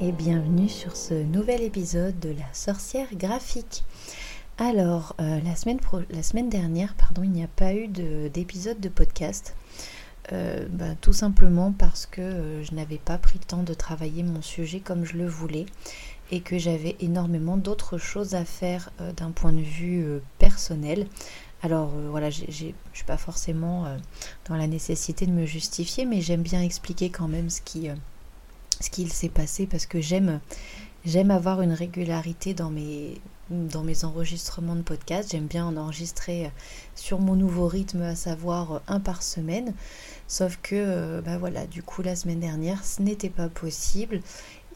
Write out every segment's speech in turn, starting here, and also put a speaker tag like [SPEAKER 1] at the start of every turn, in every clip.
[SPEAKER 1] et bienvenue sur ce nouvel épisode de la sorcière graphique. Alors, euh, la, semaine la, semaine dernière, pardon, il n'y a pas eu d'épisode de, podcast. Euh, bah, tout simplement parce que euh, je n'avais pas pris le temps de travailler mon sujet comme je le voulais et que j'avais énormément d'autres choses à faire d'un point de vue personnel. Alors voilà, je ne suis pas forcément dans la nécessité de me justifier, mais j'aime bien expliquer quand même ce qui ce qu'il s'est passé parce que j'aime j'aime avoir une régularité dans mes enregistrements de podcast. J'aime bien en enregistrer sur mon nouveau rythme, à savoir un par semaine. Sauf que, euh, bah voilà, du coup, la semaine dernière, ce n'était pas possible.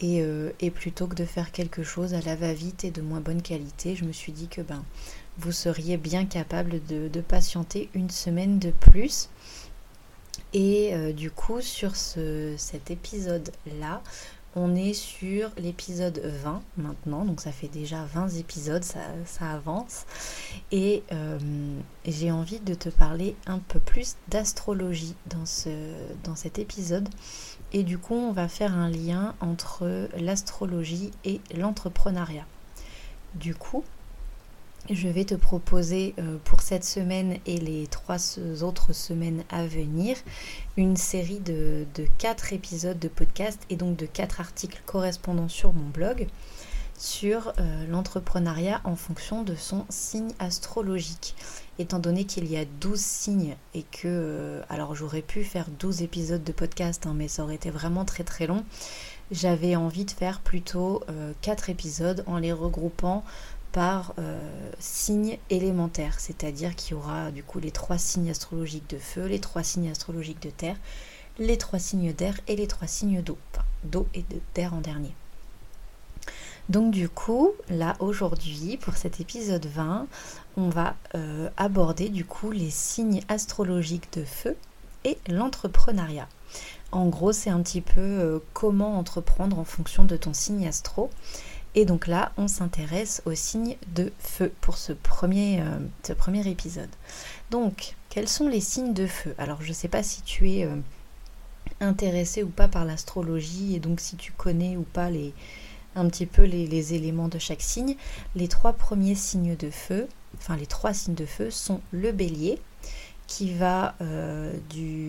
[SPEAKER 1] Et, euh, plutôt que de faire quelque chose à la va-vite et de moins bonne qualité, je me suis dit que ben, vous seriez bien capable de patienter une semaine de plus. Et euh, du coup, sur cet épisode-là, on est sur l'épisode 20 maintenant, donc ça fait déjà 20 épisodes, ça, avance. Et euh, j'ai envie de te parler un peu plus d'astrologie dans, dans cet épisode. Et du coup, on va faire un lien entre l'astrologie et l'entrepreneuriat. Du coup, je vais te proposer euh, pour cette semaine et les trois autres semaines à venir une série de, quatre épisodes de podcast et donc de quatre articles correspondant sur mon blog sur euh, l'entrepreneuriat en fonction de son signe astrologique. Étant donné qu'il y a 12 signes et que, euh, alors j'aurais pu faire 12 épisodes de podcast, hein, mais ça aurait été vraiment très très long, j'avais envie de faire plutôt 4 épisodes en les regroupant par euh, signe élémentaire, c'est-à-dire qu'il y aura du coup les trois signes astrologiques de feu, les trois signes astrologiques de terre, les trois signes d'air et les trois signes d'eau, enfin d'eau et de terre en dernier. Donc du coup, là aujourd'hui, pour cet épisode 20, on va euh, aborder du coup les signes astrologiques de feu et l'entrepreneuriat. En gros, c'est un petit peu euh, comment entreprendre en fonction de ton signe astro. Et donc là, on s'intéresse aux signes de feu pour ce premier, euh, ce premier épisode. Donc, quels sont les signes de feu? Alors, je ne sais pas si tu es euh, intéressé ou pas par l'astrologie et donc si tu connais ou pas les, un petit peu les, éléments de chaque signe. Les trois premiers signes de feu, enfin les trois signes de feu sont le bélier qui va euh,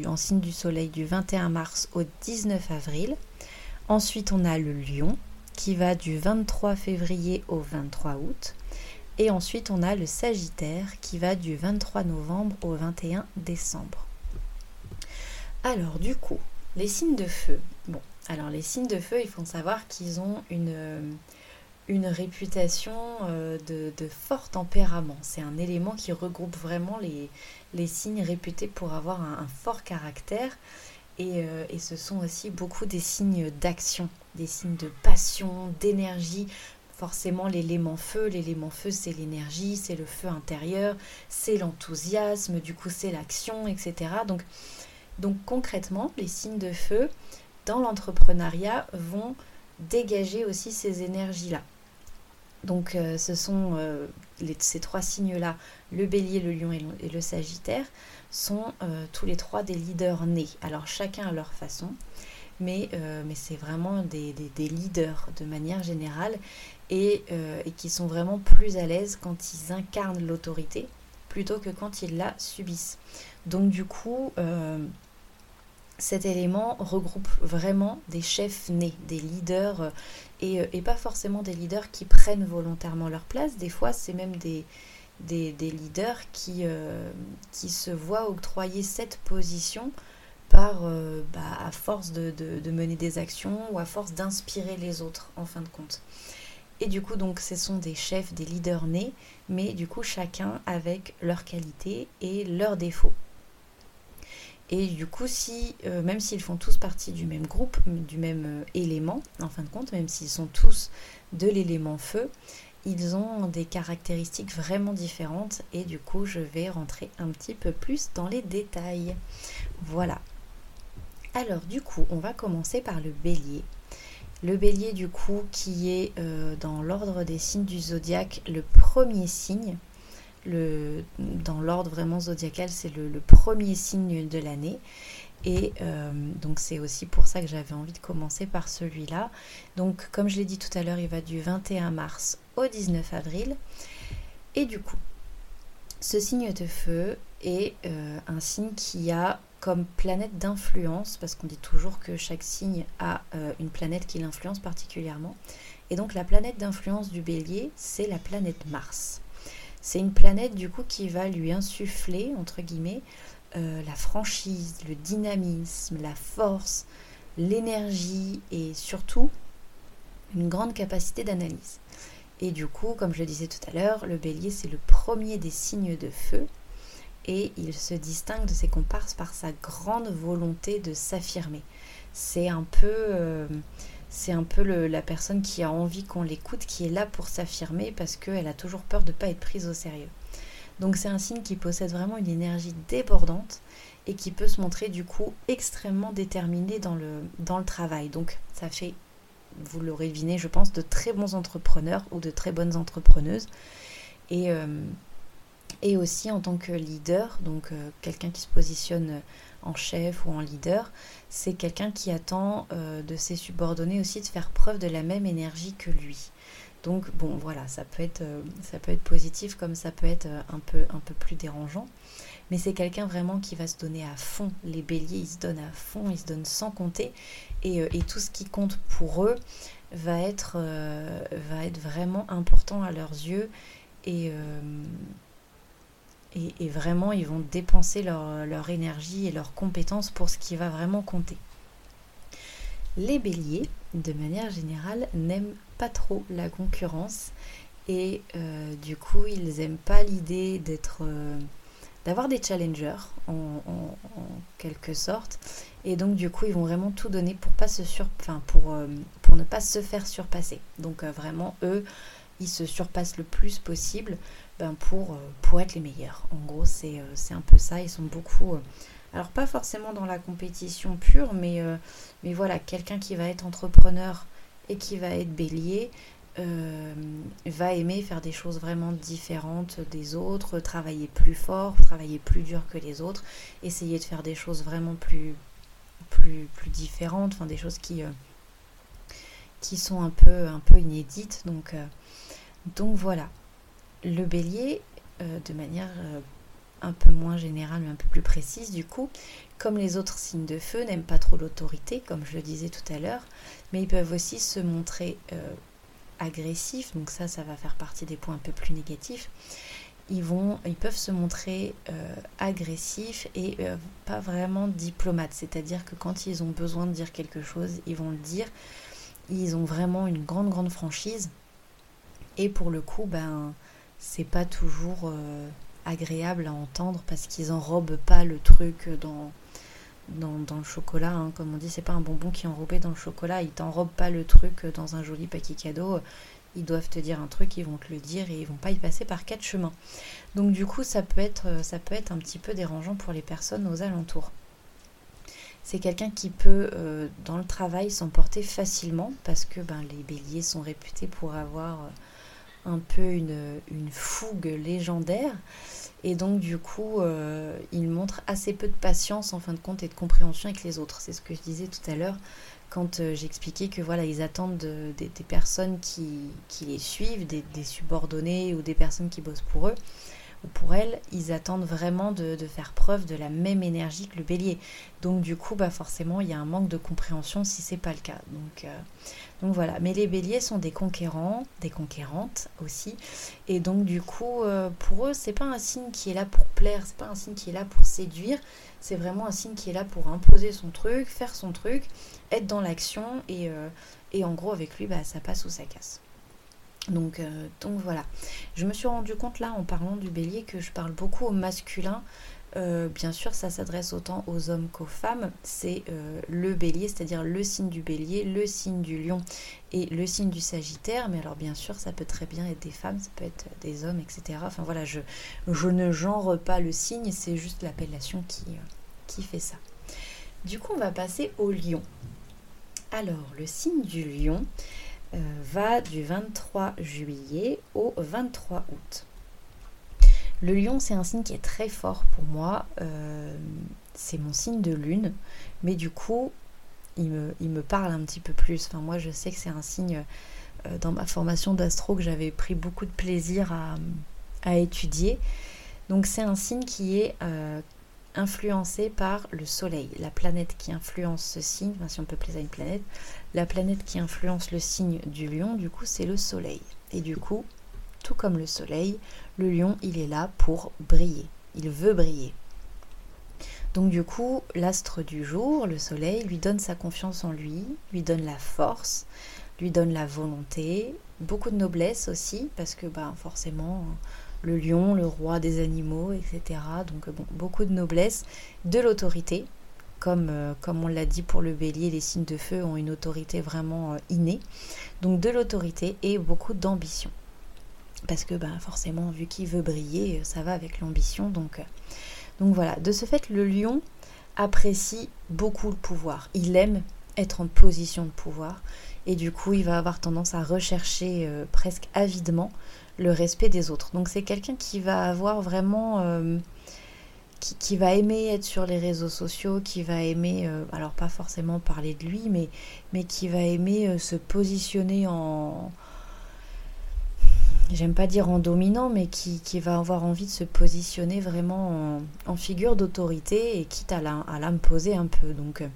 [SPEAKER 1] en signe du soleil du 21 mars au 19 avril. Ensuite, on a le lion qui va du 23 février au 23 août. Et ensuite, on a le Sagittaire qui va du 23 novembre au 21 décembre. Alors, du coup, les signes de feu. Bon, alors les signes de feu, il faut savoir qu'ils ont une, réputation euh, de, fort tempérament. C'est un élément qui regroupe vraiment les, les signes réputés pour avoir un fort caractère euh, et, ce sont aussi beaucoup des signes d'action, des signes de passion, d'énergie. Forcément, l'élément feu, l'élément feu, c'est l'énergie, c'est le feu intérieur, c'est l'enthousiasme, du coup, c'est l'action, etc. Donc, concrètement, les signes de feu dans l'entrepreneuriat vont dégager aussi ces énergies-là. Donc, euh, ce sont euh, ces trois signes-là, le bélier, le lion et le sagittaire, sont euh, tous les trois des leaders nés. Alors chacun à leur façon, mais, euh, mais c'est vraiment des, leaders de manière générale et, euh, et, qui sont vraiment plus à l'aise quand ils incarnent l'autorité plutôt que quand ils la subissent. Donc du coup, cet élément regroupe vraiment des chefs nés, des leaders, et, pas forcément des leaders qui prennent volontairement leur place, des fois c'est même des, leaders euh, qui se voient octroyer cette position par, euh, bah, à force de, mener des actions ou à force d'inspirer les autres en fin de compte. Et du coup, donc, ce sont des chefs, des leaders nés, mais du coup, chacun avec leurs qualités et leurs défauts. Et du coup, si, euh, même s'ils font tous partie du même groupe, du même élément, en fin de compte, même s'ils sont tous de l'élément feu, ils ont des caractéristiques vraiment différentes et du coup je vais rentrer un petit peu plus dans les détails. Voilà. Alors du coup on va commencer par le bélier. Le bélier du coup qui est euh, dans l'ordre des signes du zodiaque le premier signe. Dans l'ordre vraiment zodiacal c'est le, premier signe de l'année. Et euh, donc c'est aussi pour ça que j'avais envie de commencer par celui-là. Donc comme je l'ai dit tout à l'heure, il va du 21 mars au 19 avril. Et du coup, ce signe de feu est euh, un signe qui a comme planète d'influence, parce qu'on dit toujours que chaque signe a euh, une planète qui l'influence particulièrement. Et donc la planète d'influence du bélier, c'est la planète Mars. C'est une planète du coup qui va lui insuffler, entre guillemets, euh, la franchise, le dynamisme, la force, l'énergie et surtout une grande capacité d'analyse. Et du coup, comme je le disais tout à l'heure, le bélier c'est le premier des signes de feu et il se distingue de ses comparses par sa grande volonté de s'affirmer. C'est un peu, euh, c'est un peu la personne qui a envie qu'on l'écoute, qui est là pour s'affirmer parce qu'elle a toujours peur de ne pas être prise au sérieux. Donc c'est un signe qui possède vraiment une énergie débordante et qui peut se montrer du coup extrêmement déterminé dans le, dans le travail. Donc ça fait, vous l'aurez deviné, je pense, de très bons entrepreneurs ou de très bonnes entrepreneuses. Et, euh, et aussi en tant que leader, donc euh, quelqu'un qui se positionne en chef ou en leader, c'est quelqu'un qui attend euh, de ses subordonnés aussi de faire preuve de la même énergie que lui. Donc bon voilà, ça peut être, euh, ça peut être positif comme ça peut être euh, un peu, un peu plus dérangeant. Mais c'est quelqu'un vraiment qui va se donner à fond. Les béliers, ils se donnent à fond, ils se donnent sans compter. Et, euh, tout ce qui compte pour eux va être, va être vraiment important à leurs yeux. Et, et, vraiment, ils vont dépenser leur, énergie et leurs compétences pour ce qui va vraiment compter. Les béliers, de manière générale, n'aiment trop la concurrence et euh, du coup ils aiment pas l'idée d'être euh, d'avoir des challengers en, quelque sorte. Et donc du coup ils vont vraiment tout donner pour pas se sur pour euh, pour ne pas se faire surpasser. Donc vraiment eux ils se surpassent le plus possible ben, pour pour être les meilleurs en gros c'est c'est un peu ça ils sont beaucoup alors pas forcément dans la compétition pure mais mais voilà quelqu'un qui va être entrepreneur et qui va être bélier euh, va aimer faire des choses vraiment différentes des autres, travailler plus fort, travailler plus dur que les autres, essayer de faire des choses vraiment plus, plus, plus différentes, enfin des choses qui, euh, qui sont un peu, un peu inédites. Donc, euh, donc voilà. Le bélier, de manière un peu moins générale mais un peu plus précise du coup, comme les autres signes de feu n'aiment pas trop l'autorité, comme je le disais tout à l'heure, mais ils peuvent aussi se montrer euh, agressifs, donc ça, ça va faire partie des points un peu plus négatifs. Ils, ils peuvent se montrer euh, agressifs et euh, pas vraiment diplomates, c'est-à-dire que quand ils ont besoin de dire quelque chose, ils vont le dire. Ils ont vraiment une grande, grande franchise. Et pour le coup, ben, c'est pas toujours agréable à entendre parce qu'ils enrobent pas le truc dans, dans, le chocolat. Hein. Comme on dit, c'est pas un bonbon qui est enrobé dans le chocolat. Ils t'enrobent pas le truc dans un joli paquet cadeau. Ils doivent te dire un truc, ils vont te le dire et ils vont pas y passer par quatre chemins. Donc du coup, ça peut être, ça peut être un petit peu dérangeant pour les personnes aux alentours. C'est quelqu'un qui peut, euh, dans le travail, s'emporter facilement parce que ben, les béliers sont réputés pour avoir euh, un peu une, fougue légendaire. Et donc du coup, euh, il montre assez peu de patience en fin de compte et de compréhension avec les autres. C'est ce que je disais tout à l'heure quand euh, j'expliquais que voilà, ils attendent des personnes qui, les suivent, des, subordonnés ou des personnes qui bossent pour eux ou pour elles, ils attendent vraiment de, faire preuve de la même énergie que le bélier. Donc du coup, bah forcément, il y a un manque de compréhension si c'est pas le cas. Donc, euh, donc voilà, mais les béliers sont des conquérants, des conquérantes aussi. Et donc du coup, euh, pour eux, c'est pas un signe qui est là pour plaire, c'est pas un signe qui est là pour séduire, c'est vraiment un signe qui est là pour imposer son truc, faire son truc, être dans l'action et, euh, en gros avec lui, bah, ça passe ou ça casse. Donc, euh, donc voilà. Je me suis rendu compte là en parlant du bélier que je parle beaucoup au masculin euh, bien sûr, ça s'adresse autant aux hommes qu'aux femmes. C'est euh, le bélier, c'est-à-dire le signe du bélier, le signe du lion et le signe du sagittaire. Mais alors, bien sûr, ça peut très bien être des femmes, ça peut être des hommes, etc. Enfin voilà, je, ne genre pas le signe, c'est juste l'appellation qui fait ça. Du coup, on va passer au lion. Alors, le signe du lion va du 23 juillet au 23 août. Le lion, c'est un signe qui est très fort pour moi. Euh, c'est mon signe de lune, mais du coup, il me, il me, parle un petit peu plus. Enfin, moi, je sais que c'est un signe euh, dans ma formation d'astro que j'avais pris beaucoup de plaisir à, étudier. Donc, c'est un signe qui est euh, influencé par le soleil, la planète qui influence ce signe, si on peut à une planète, la planète qui influence le signe du lion, du coup, c'est le soleil. Et du coup, tout comme le soleil, le lion, il est là pour briller. Il veut briller. Donc du coup, l'astre du jour, le soleil, lui donne sa confiance en lui, lui donne la force, lui donne la volonté, beaucoup de noblesse aussi, parce que bah, forcément, le lion, le roi des animaux, etc. Donc bon, beaucoup de noblesse, de l'autorité, comme, euh, comme on l'a dit pour le bélier, les signes de feu ont une autorité vraiment euh, innée. Donc de l'autorité et beaucoup d'ambition parce que ben, forcément, vu qu'il veut briller, euh, ça va avec l'ambition. Donc, euh, donc voilà, de ce fait, le lion apprécie beaucoup le pouvoir. Il aime être en position de pouvoir et du coup, il va avoir tendance à rechercher euh, presque avidement le respect des autres. Donc c'est quelqu'un qui va avoir vraiment... qui, qui, va aimer être sur les réseaux sociaux, qui va aimer, alors pas forcément parler de lui, mais, qui va aimer se positionner en, j'aime pas dire en dominant, mais qui, va avoir envie de se positionner vraiment en, figure d'autorité et quitte à l'imposer un peu. Donc, euh,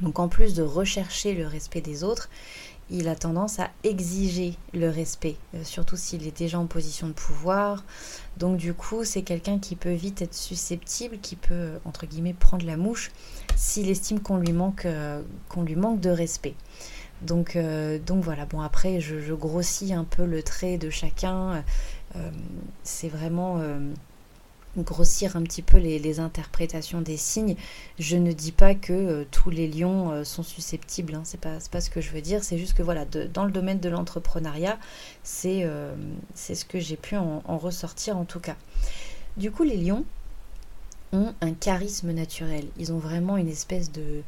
[SPEAKER 1] donc en plus de rechercher le respect des autres, il a tendance à exiger le respect, euh, surtout s'il est déjà en position de pouvoir. Donc du coup, c'est quelqu'un qui peut vite être susceptible, qui peut, entre guillemets, prendre la mouche s'il estime qu'on lui, manque, euh, lui manque de respect. Donc, euh, donc voilà, bon après je, grossis un peu le trait de chacun. Euh, c'est vraiment euh, grossir un petit peu les, interprétations des signes. Je ne dis pas que tous les lions sont susceptibles, hein, c'est pas, ce que je veux dire, c'est juste que voilà, dans le domaine de l'entrepreneuriat, c'est ce que j'ai pu en, en ressortir en tout cas. Du coup, les lions, ont un charisme naturel. Ils ont vraiment une espèce de,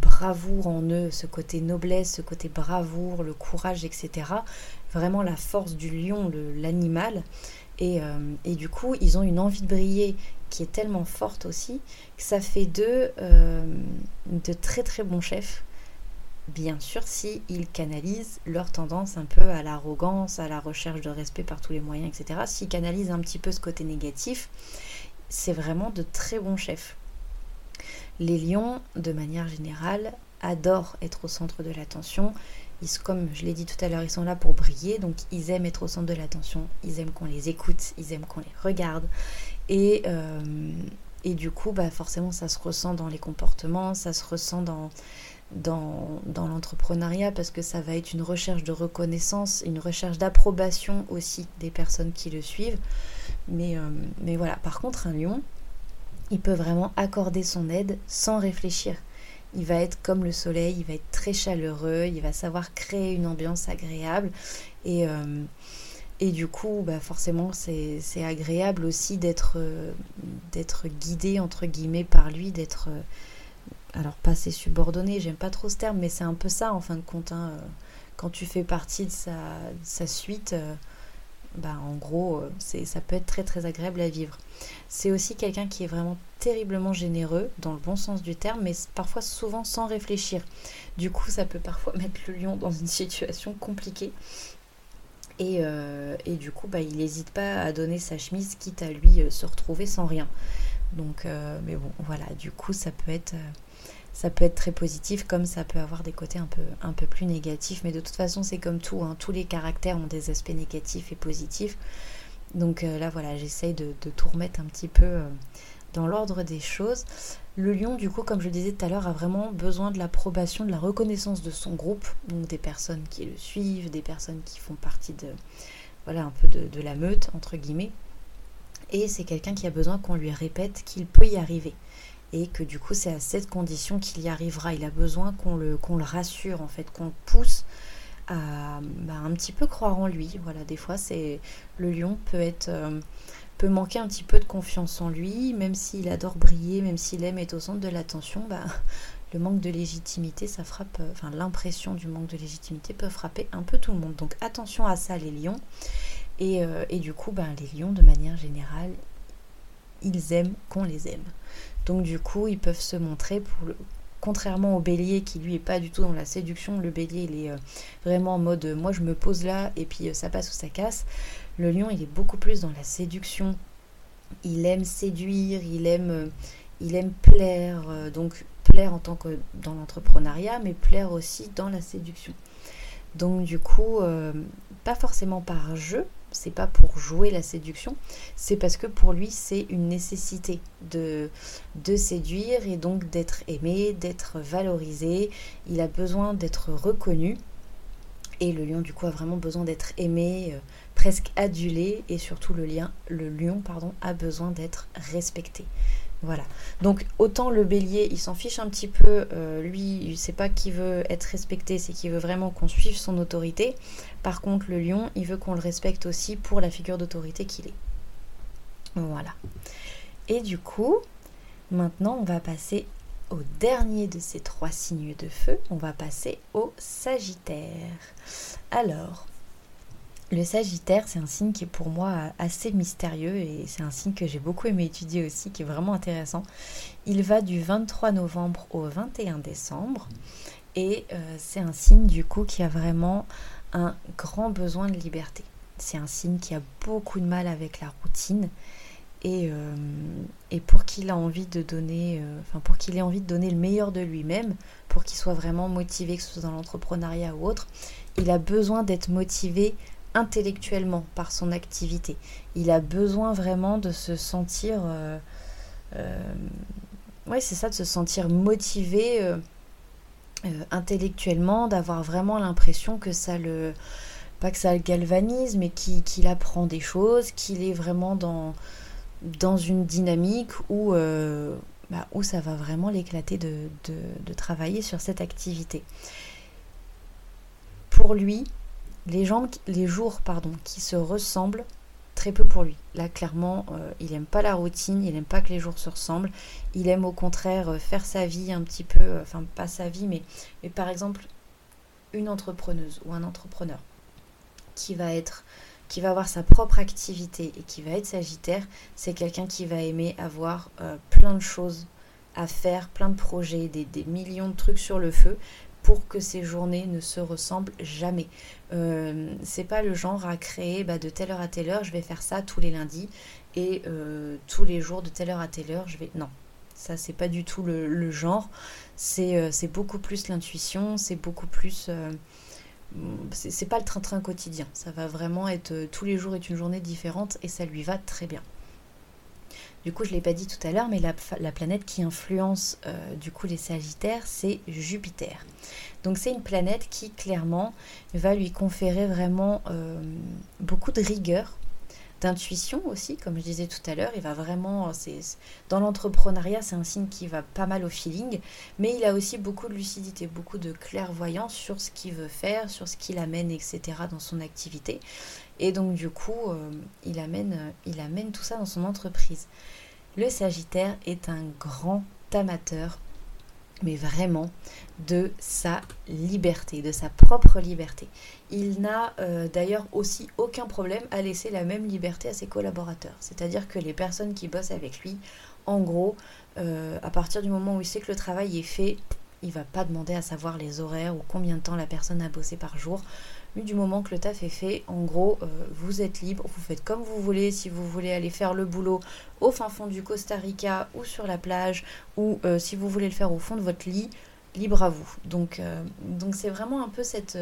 [SPEAKER 1] bravoure en eux, ce côté noblesse, ce côté bravoure, le courage, etc. Vraiment la force du lion, l'animal. Et, euh, et, du coup, ils ont une envie de briller qui est tellement forte aussi que ça fait d'eux euh, de très très bons chefs. Bien sûr, si ils canalisent leur tendance un peu à l'arrogance, à la recherche de respect par tous les moyens, etc. S'ils canalisent un petit peu ce côté négatif, c'est vraiment de très bons chefs. Les lions, de manière générale, adorent être au centre de l'attention. Comme je l'ai dit tout à l'heure, ils sont là pour briller, donc ils aiment être au centre de l'attention, ils aiment qu'on les écoute, ils aiment qu'on les regarde. Et, euh, du coup, bah forcément, ça se ressent dans les comportements, ça se ressent dans, dans, dans l'entrepreneuriat parce que ça va être une recherche de reconnaissance, une recherche d'approbation aussi des personnes qui le suivent. Mais, euh, mais voilà, par contre, un lion, il peut vraiment accorder son aide sans réfléchir. Il va être comme le soleil, il va être très chaleureux, il va savoir créer une ambiance agréable. Et, euh, du coup, bah forcément, c'est agréable aussi d'être euh, d'être guidé, entre guillemets, par lui, d'être... alors, pas ses subordonnés, j'aime pas trop ce terme, mais c'est un peu ça, en fin de compte. Hein, quand tu fais partie de sa suite bah, en gros, euh, ça peut être très très agréable à vivre. C'est aussi quelqu'un qui est vraiment terriblement généreux, dans le bon sens du terme, mais parfois souvent sans réfléchir. Du coup, ça peut parfois mettre le lion dans une situation compliquée. Et, euh, du coup, bah, il n'hésite pas à donner sa chemise, quitte à lui euh, se retrouver sans rien. Donc, mais bon, voilà, du coup, ça peut être ça peut être très positif comme ça peut avoir des côtés un peu, un peu plus négatifs. Mais de toute façon, c'est comme tout, hein. tous les caractères ont des aspects négatifs et positifs. Donc euh, là, voilà, j'essaye de, tout remettre un petit peu euh, dans l'ordre des choses. Le lion, du coup, comme je le disais tout à l'heure, a vraiment besoin de l'approbation, de la reconnaissance de son groupe, donc des personnes qui le suivent, des personnes qui font partie de, voilà, un peu de, de la meute, entre guillemets. Et c'est quelqu'un qui a besoin qu'on lui répète qu'il peut y arriver et que du coup c'est à cette condition qu'il y arrivera. Il a besoin qu'on le, qu'on le rassure en fait, qu'on le pousse à bah, un petit peu croire en lui. Voilà, des fois c'est le lion peut être euh, peut manquer un petit peu de confiance en lui, même s'il adore briller, même s'il aime être au centre de l'attention, bah, le manque de légitimité, ça frappe, enfin l'impression du manque de légitimité peut frapper un peu tout le monde. Donc attention à ça les lions. Et, et du coup, ben, les lions, de manière générale, ils aiment qu'on les aime. Donc du coup, ils peuvent se montrer pour le, contrairement au bélier qui lui est pas du tout dans la séduction, le bélier il est euh, vraiment en mode euh, moi je me pose là et puis euh, ça passe ou ça casse. Le lion il est beaucoup plus dans la séduction. Il aime séduire, il aime, il aime plaire, donc plaire en tant que dans l'entrepreneuriat, mais plaire aussi dans la séduction. Donc du coup, pas forcément par jeu, c'est pas pour jouer la séduction, c'est parce que pour lui c'est une nécessité de, de séduire et donc d'être aimé, d'être valorisé. Il a besoin d'être reconnu et le lion du coup a vraiment besoin d'être aimé, euh, presque adulé et surtout le, lien, le lion pardon, a besoin d'être respecté. Voilà. Donc autant le bélier, il s'en fiche un petit peu, euh, lui, il sait pas qu'il veut être respecté, c'est qu'il veut vraiment qu'on suive son autorité. Par contre, le lion, il veut qu'on le respecte aussi pour la figure d'autorité qu'il est. Voilà. Et du coup, maintenant, on va passer au dernier de ces trois signes de feu. On va passer au Sagittaire. Alors, le Sagittaire, c'est un signe qui est pour moi assez mystérieux et c'est un signe que j'ai beaucoup aimé étudier aussi, qui est vraiment intéressant. Il va du 23 novembre au 21 décembre et euh, c'est un signe du coup qui a vraiment un grand besoin de liberté. C'est un signe qui a beaucoup de mal avec la routine et, euh, pour qu'il euh, enfin pour qu'il ait envie de donner le meilleur de lui-même, pour qu'il soit vraiment motivé, que ce soit dans l'entrepreneuriat ou autre, il a besoin d'être motivé intellectuellement par son activité. Il a besoin vraiment de se sentir... Euh, euh c'est ça, de se sentir motivé euh, intellectuellement, d'avoir vraiment l'impression que ça le... Pas que ça le galvanise, mais qu'il apprend des choses, qu'il est vraiment dans, une dynamique où, bah, où ça va vraiment l'éclater de travailler sur cette activité. Pour lui, les, jours pardon, qui se ressemblent, très peu pour lui. Là, clairement, euh, il n'aime pas la routine, il n'aime pas que les jours se ressemblent. Il aime au contraire euh, faire sa vie un petit peu, euh, enfin pas sa vie, mais, par exemple, une entrepreneuse ou un entrepreneur qui va être qui va avoir sa propre activité et qui va être sagittaire, c'est quelqu'un qui va aimer avoir plein de choses à faire, plein de projets, des, millions de trucs sur le feu, pour que ces journées ne se ressemblent jamais. Euh, c'est pas le genre à créer bah, de telle heure à telle heure, je vais faire ça tous les lundis et euh, tous les jours de telle heure à telle heure, je vais. Non, ça c'est pas du tout le, genre. Euh, c'est beaucoup plus l'intuition, c'est beaucoup plus. c'est pas le train-train quotidien. Ça va vraiment être. tous les jours est une journée différente et ça lui va très bien. Du coup, je ne l'ai pas dit tout à l'heure, mais la, planète qui influence euh, du coup les Sagittaires, c'est Jupiter. Donc c'est une planète qui clairement va lui conférer vraiment euh, beaucoup de rigueur, d'intuition aussi, comme je disais tout à l'heure. Il va vraiment, dans l'entrepreneuriat, c'est un signe qui va pas mal au feeling, mais il a aussi beaucoup de lucidité, beaucoup de clairvoyance sur ce qu'il veut faire, sur ce qu'il amène, etc. dans son activité. Et donc du coup, euh, il, amène, euh, il amène tout ça dans son entreprise. Le Sagittaire est un grand amateur, mais vraiment, de sa liberté, de sa propre liberté. Il n'a euh, d'ailleurs aussi aucun problème à laisser la même liberté à ses collaborateurs. C'est-à-dire que les personnes qui bossent avec lui, en gros, à partir du moment où il sait que le travail est fait, il va pas demander à savoir les horaires ou combien de temps la personne a bossé par jour du moment que le taf est fait, en gros, euh, vous êtes libre, vous faites comme vous voulez. Si vous voulez aller faire le boulot au fin fond du Costa Rica ou sur la plage, ou euh, si vous voulez le faire au fond de votre lit, libre à vous. Donc, euh, c'est vraiment un peu cette,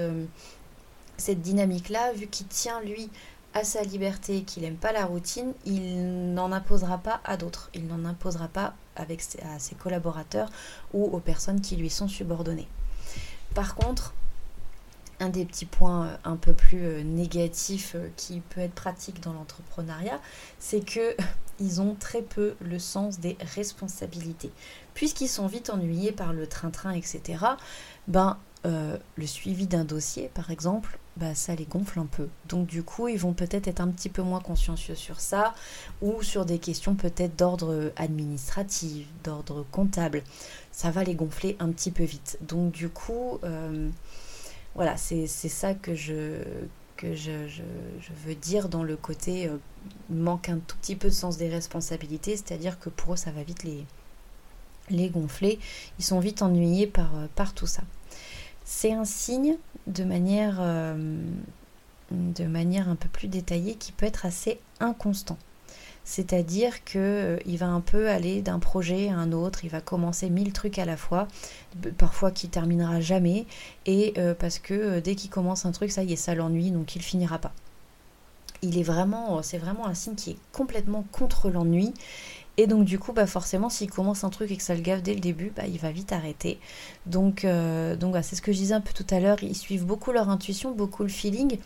[SPEAKER 1] cette dynamique-là, vu qu'il tient lui à sa liberté, qu'il n'aime pas la routine, il n'en imposera pas à d'autres. Il n'en imposera pas avec à ses collaborateurs ou aux personnes qui lui sont subordonnées. Par contre, un des petits points euh, un peu plus euh, négatifs euh, qui peut être pratique dans l'entrepreneuriat, c'est que ils ont très peu le sens des responsabilités. Puisqu'ils sont vite ennuyés par le train-train, etc., ben, le suivi d'un dossier, par exemple, bah, ça les gonfle un peu. Donc du coup, ils vont peut-être être un petit peu moins consciencieux sur ça, ou sur des questions peut-être d'ordre administratif, d'ordre comptable. Ça va les gonfler un petit peu vite. Donc du coup, voilà, c'est ça que je, veux dire dans le côté euh, manque un tout petit peu de sens des responsabilités, c'est-à-dire que pour eux ça va vite les, gonfler, ils sont vite ennuyés par, euh, par tout ça. C'est un signe de manière, euh, de manière un peu plus détaillée qui peut être assez inconstant. C'est-à-dire qu'il euh, va un peu aller d'un projet à un autre, il va commencer mille trucs à la fois, parfois qui terminera jamais, et euh, parce que euh, dès qu'il commence un truc, ça y est, ça l'ennuie, donc il finira pas. Il est vraiment, c'est vraiment un signe qui est complètement contre l'ennui. Et donc du coup, bah forcément, s'il commence un truc et que ça le gave dès le début, bah, il va vite arrêter. Donc, donc c'est ce que je disais un peu tout à l'heure, ils suivent beaucoup leur intuition, beaucoup le feeling.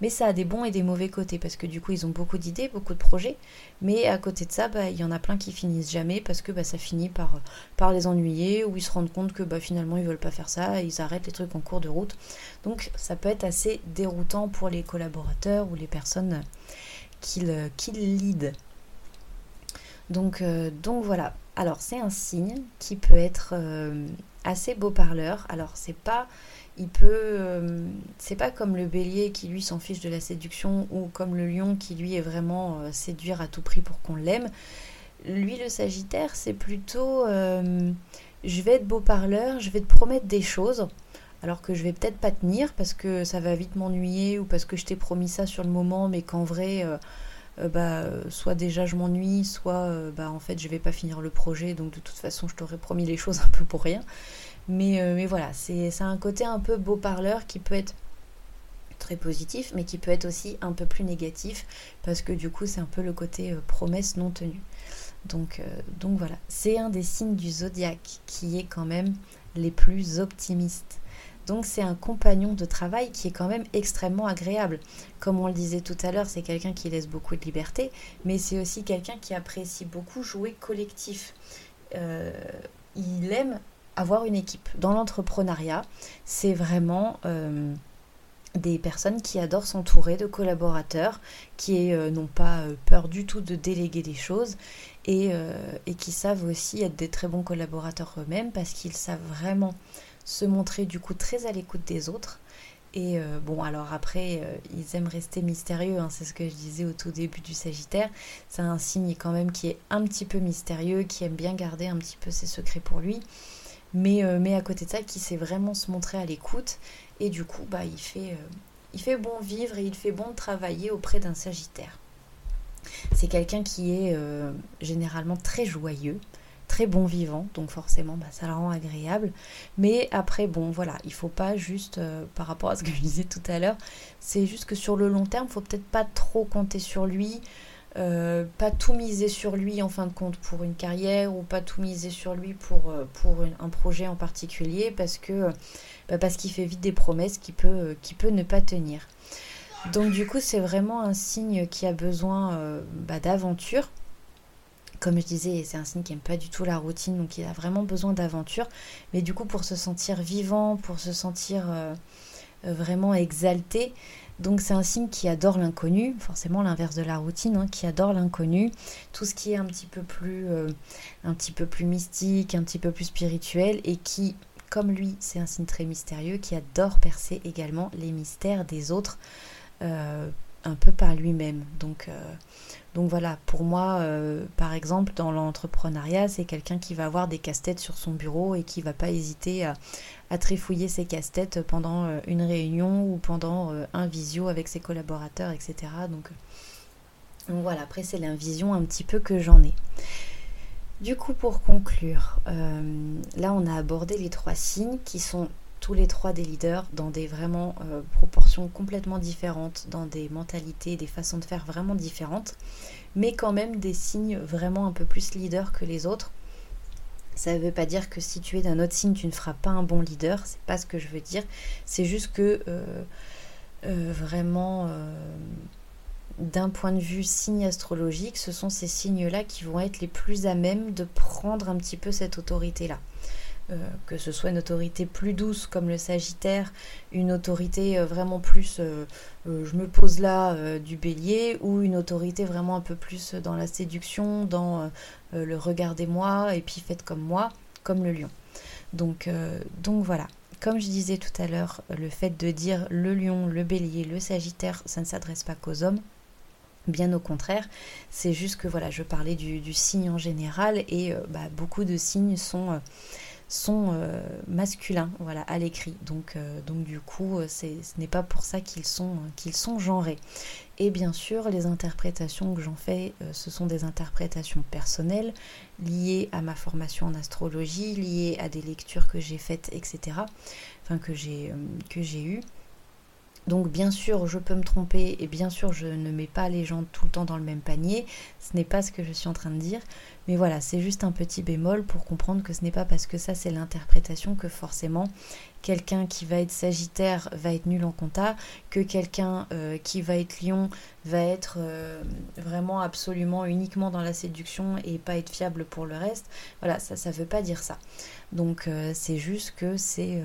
[SPEAKER 1] Mais ça a des bons et des mauvais côtés parce que du coup ils ont beaucoup d'idées, beaucoup de projets. Mais à côté de ça, bah, il y en a plein qui finissent jamais parce que bah, ça finit par, les ennuyer ou ils se rendent compte que bah, finalement ils veulent pas faire ça ils arrêtent les trucs en cours de route. Donc ça peut être assez déroutant pour les collaborateurs ou les personnes qui le, qui lead. Donc, euh, donc voilà. Alors c'est un signe qui peut être euh, assez beau parleur. Alors c'est pas il peut. Euh, c'est pas comme le bélier qui lui s'en fiche de la séduction ou comme le lion qui lui est vraiment euh, séduire à tout prix pour qu'on l'aime. Lui, le sagittaire, c'est plutôt. Euh, je vais être beau parleur, je vais te promettre des choses. Alors que je vais peut-être pas tenir parce que ça va vite m'ennuyer ou parce que je t'ai promis ça sur le moment, mais qu'en vrai. Bah, soit déjà je m'ennuie, soit bah, en fait je vais pas finir le projet, donc de toute façon je t'aurais promis les choses un peu pour rien. Mais, euh, mais voilà, c'est un côté un peu beau parleur qui peut être très positif, mais qui peut être aussi un peu plus négatif, parce que du coup, c'est un peu le côté euh, promesse non tenue. Donc, euh, donc voilà, c'est un des signes du zodiaque qui est quand même les plus optimistes. Donc c'est un compagnon de travail qui est quand même extrêmement agréable. Comme on le disait tout à l'heure, c'est quelqu'un qui laisse beaucoup de liberté, mais c'est aussi quelqu'un qui apprécie beaucoup jouer collectif. il aime avoir une équipe. Dans l'entrepreneuriat, c'est vraiment euh, des personnes qui adorent s'entourer de collaborateurs, qui euh, n'ont pas euh, peur du tout de déléguer des choses et, qui savent aussi être des très bons collaborateurs eux-mêmes parce qu'ils savent vraiment se montrer du coup très à l'écoute des autres. Et bon, alors après, ils aiment rester mystérieux, hein, c'est ce que je disais au tout début du Sagittaire. C'est un signe quand même qui est un petit peu mystérieux, qui aime bien garder un petit peu ses secrets pour lui mais, euh, à côté de ça, qui sait vraiment se montrer à l'écoute. Et du coup, bah, il, fait, euh, bon vivre et il fait bon travailler auprès d'un Sagittaire. C'est quelqu'un qui est euh, généralement très joyeux, très bon vivant, donc forcément bah, ça le rend agréable. Mais après, bon voilà, il faut pas juste, par rapport à ce que je disais tout à l'heure, c'est juste que sur le long terme, faut peut-être pas trop compter sur lui. Euh, pas tout miser sur lui en fin de compte pour une carrière ou pas tout miser sur lui pour, euh, pour un projet en particulier parce que bah, parce qu'il fait vite des promesses qu'il peut, peut ne pas tenir. Donc du coup c'est vraiment un signe qui a besoin euh, bah, d'aventure. Comme je disais, c'est un signe qui n'aime pas du tout la routine, donc il a vraiment besoin d'aventure. Mais du coup, pour se sentir vivant, pour se sentir vraiment exalté, donc c'est un signe qui adore l'inconnu, forcément l'inverse de la routine, hein, qui adore l'inconnu, tout ce qui est un petit peu plus, euh, un petit peu plus mystique, un petit peu plus spirituel, et qui, comme lui, c'est un signe très mystérieux, qui adore percer également les mystères des autres, euh, un peu par lui-même. Donc, euh, donc voilà, pour moi, par exemple, dans l'entrepreneuriat, c'est quelqu'un qui va avoir des casse-têtes sur son bureau et qui va pas hésiter à, à trifouiller ses casse-têtes pendant euh, une réunion ou pendant euh, un visio avec ses collaborateurs, etc. Donc, euh, donc voilà, après c'est l'invision un petit peu que j'en ai. Du coup, pour conclure, là on a abordé les trois signes qui sont tous les trois des leaders dans des vraiment proportions complètement différentes, dans des mentalités, des façons de faire vraiment différentes, mais quand même des signes vraiment un peu plus leaders que les autres. Ça ne veut pas dire que si tu es d'un autre signe, tu ne feras pas un bon leader. C'est pas ce que je veux dire. C'est juste que euh, euh, vraiment, euh, d'un point de vue signe astrologique, ce sont ces signes-là qui vont être les plus à même de prendre un petit peu cette autorité-là. Euh, que ce soit une autorité plus douce comme le Sagittaire, une autorité euh, vraiment plus euh, je me pose là du bélier, ou une autorité vraiment un peu plus dans la séduction, dans le regardez-moi et puis faites comme moi, comme le lion. Donc, donc voilà. comme je disais tout à l'heure, le fait de dire le lion, le bélier, le sagittaire, ça ne s'adresse pas qu'aux hommes. Bien au contraire, c'est juste que voilà, je parlais du, signe en général et bah, beaucoup de signes sont, sont euh, masculins voilà, à l'écrit. Donc, donc du coup, ce n'est pas pour ça qu'ils sont, qu'ils sont genrés. Et bien sûr, les interprétations que j'en fais, ce sont des interprétations personnelles liées à ma formation en astrologie, liées à des lectures que j'ai faites, etc. Enfin, que j'ai eues. Donc bien sûr, je peux me tromper et bien sûr, je ne mets pas les gens tout le temps dans le même panier. Ce n'est pas ce que je suis en train de dire. Mais voilà, c'est juste un petit bémol pour comprendre que ce n'est pas parce que ça c'est l'interprétation que forcément quelqu'un qui va être Sagittaire va être nul en compta, que quelqu'un euh, qui va être Lion va être euh, vraiment absolument uniquement dans la séduction et pas être fiable pour le reste. Voilà, ça ça veut pas dire ça. Donc euh, c'est juste que c'est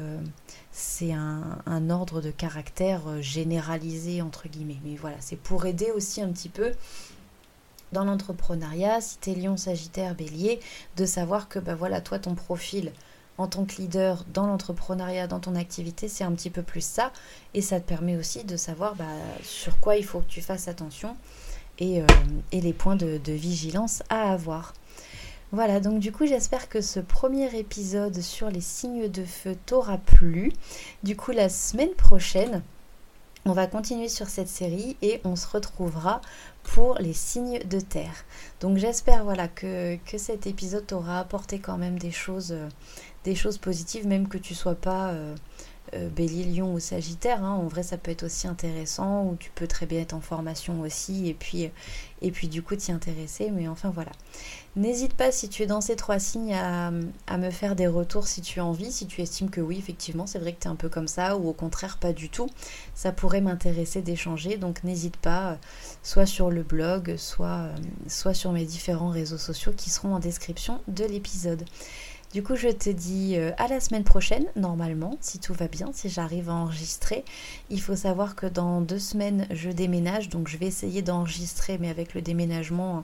[SPEAKER 1] c'est un, ordre de caractère généralisé entre guillemets. Mais voilà, c'est pour aider aussi un petit peu dans l'entrepreneuriat, si t'es lion, sagittaire, bélier, de savoir que bah voilà, toi ton profil en tant que leader dans l'entrepreneuriat, dans ton activité, c'est un petit peu plus ça. Et ça te permet aussi de savoir bah, sur quoi il faut que tu fasses attention et, euh, les points de, vigilance à avoir. Voilà, donc du coup j'espère que ce premier épisode sur les signes de feu t'aura plu. Du coup la semaine prochaine, on va continuer sur cette série et on se retrouvera pour les signes de terre. Donc j'espère voilà que, que, cet épisode t'aura apporté quand même des choses, euh, des choses positives, même que tu sois pas euh, euh, bélier, lion ou sagittaire. Hein. En vrai, ça peut être aussi intéressant, ou tu peux très bien être en formation aussi, et puis, et puis du coup t'y intéresser. Mais enfin voilà. N'hésite pas si tu es dans ces trois signes à, me faire des retours si tu as envie, si tu estimes que oui, effectivement, c'est vrai que tu es un peu comme ça, ou au contraire pas du tout. Ça pourrait m'intéresser d'échanger, donc n'hésite pas, soit sur le blog, soit, euh, soit sur mes différents réseaux sociaux qui seront en description de l'épisode. Du coup, je te dis euh, à la semaine prochaine, normalement, si tout va bien, si j'arrive à enregistrer. Il faut savoir que dans deux semaines, je déménage, donc je vais essayer d'enregistrer, mais avec le déménagement,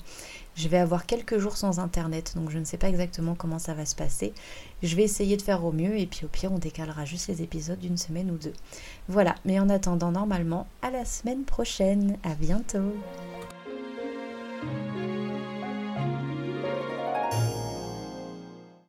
[SPEAKER 1] je vais avoir quelques jours sans Internet, donc je ne sais pas exactement comment ça va se passer. Je vais essayer de faire au mieux, et puis au pire, on décalera juste les épisodes d'une semaine ou deux. Voilà, mais en attendant, normalement, à la semaine prochaine. À bientôt